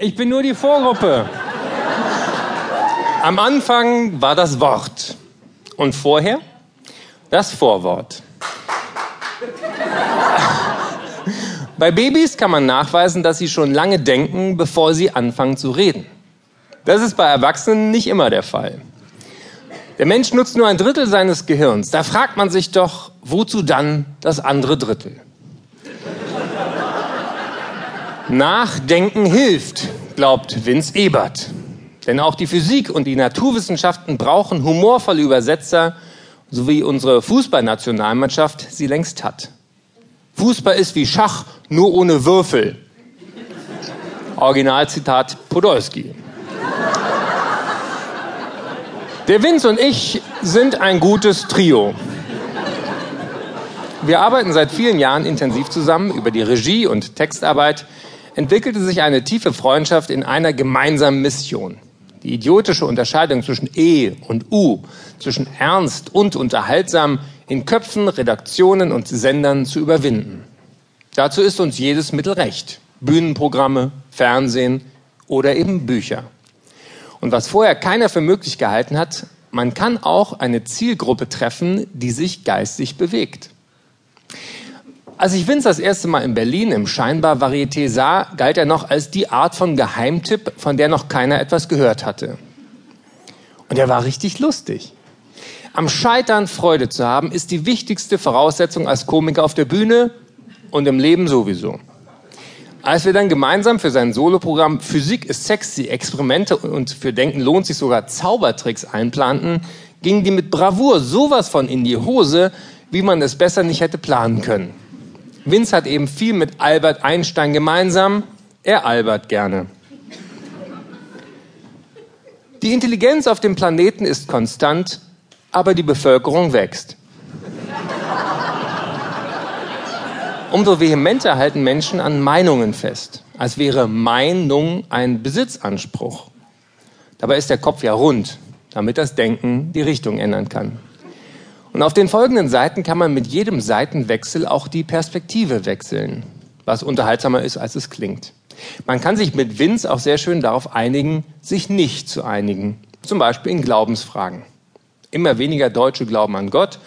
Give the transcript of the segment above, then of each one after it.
Ich bin nur die Vorgruppe. Am Anfang war das Wort. Und vorher das Vorwort. Bei Babys kann man nachweisen, dass sie schon lange denken, bevor sie anfangen zu reden. Das ist bei Erwachsenen nicht immer der Fall. Der Mensch nutzt nur ein Drittel seines Gehirns. Da fragt man sich doch, wozu dann das andere Drittel? Nachdenken hilft, glaubt Vince Ebert. Denn auch die Physik und die Naturwissenschaften brauchen humorvolle Übersetzer, so wie unsere Fußballnationalmannschaft sie längst hat. Fußball ist wie Schach, nur ohne Würfel. Originalzitat Podolski. Der Vince und ich sind ein gutes Trio. Wir arbeiten seit vielen Jahren intensiv zusammen. Über die Regie und Textarbeit entwickelte sich eine tiefe Freundschaft in einer gemeinsamen Mission. Die idiotische Unterscheidung zwischen E und U, zwischen ernst und unterhaltsam in Köpfen, Redaktionen und Sendern zu überwinden. Dazu ist uns jedes Mittel recht. Bühnenprogramme, Fernsehen oder eben Bücher. Und was vorher keiner für möglich gehalten hat, man kann auch eine Zielgruppe treffen, die sich geistig bewegt. Als ich Vince das erste Mal in Berlin im Scheinbar Varieté sah, galt er noch als die Art von Geheimtipp, von der noch keiner etwas gehört hatte. Und er war richtig lustig. Am Scheitern Freude zu haben, ist die wichtigste Voraussetzung als Komiker auf der Bühne und im Leben sowieso. Als wir dann gemeinsam für sein Soloprogramm Physik ist sexy, Experimente und für Denken lohnt sich sogar Zaubertricks einplanten, gingen die mit Bravour sowas von in die Hose, wie man es besser nicht hätte planen können. Vince hat eben viel mit Albert Einstein gemeinsam. Er albert gerne. Die Intelligenz auf dem Planeten ist konstant aber die Bevölkerung wächst. Umso vehementer halten Menschen an Meinungen fest, als wäre Meinung ein Besitzanspruch. Dabei ist der Kopf ja rund, damit das Denken die Richtung ändern kann. Und auf den folgenden Seiten kann man mit jedem Seitenwechsel auch die Perspektive wechseln, was unterhaltsamer ist, als es klingt. Man kann sich mit Vince auch sehr schön darauf einigen, sich nicht zu einigen, zum Beispiel in Glaubensfragen. Immer weniger Deutsche glauben an Gott.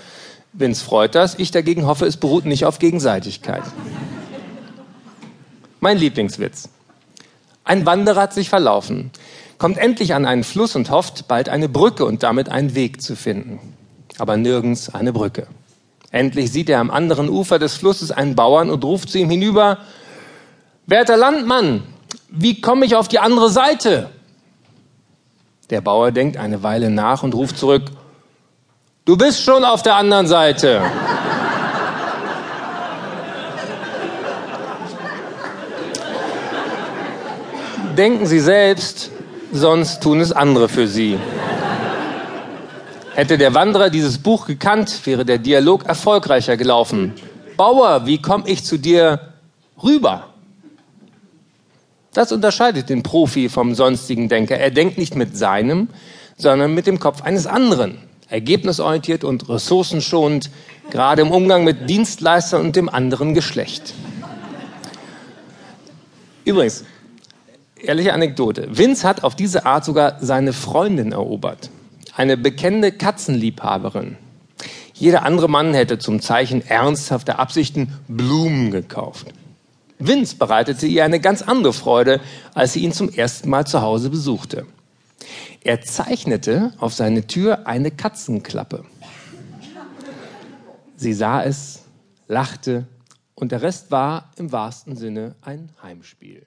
Vince freut das. Ich dagegen hoffe, es beruht nicht auf Gegenseitigkeit. Mein Lieblingswitz. Ein Wanderer hat sich verlaufen, kommt endlich an einen Fluss und hofft, bald eine Brücke und damit einen Weg zu finden. Aber nirgends eine Brücke. Endlich sieht er am anderen Ufer des Flusses einen Bauern und ruft zu ihm hinüber, Werter Landmann, wie komme ich auf die andere Seite? Der Bauer denkt eine Weile nach und ruft zurück, Du bist schon auf der anderen Seite. Denken Sie selbst, sonst tun es andere für Sie. Hätte der Wanderer dieses Buch gekannt, wäre der Dialog erfolgreicher gelaufen. Bauer, wie komme ich zu dir rüber? Das unterscheidet den Profi vom sonstigen Denker. Er denkt nicht mit seinem, sondern mit dem Kopf eines anderen ergebnisorientiert und ressourcenschonend, gerade im Umgang mit Dienstleistern und dem anderen Geschlecht. Übrigens, ehrliche Anekdote. Vince hat auf diese Art sogar seine Freundin erobert. Eine bekennende Katzenliebhaberin. Jeder andere Mann hätte zum Zeichen ernsthafter Absichten Blumen gekauft. Vince bereitete ihr eine ganz andere Freude, als sie ihn zum ersten Mal zu Hause besuchte. Er zeichnete auf seine Tür eine Katzenklappe. Sie sah es, lachte und der Rest war im wahrsten Sinne ein Heimspiel.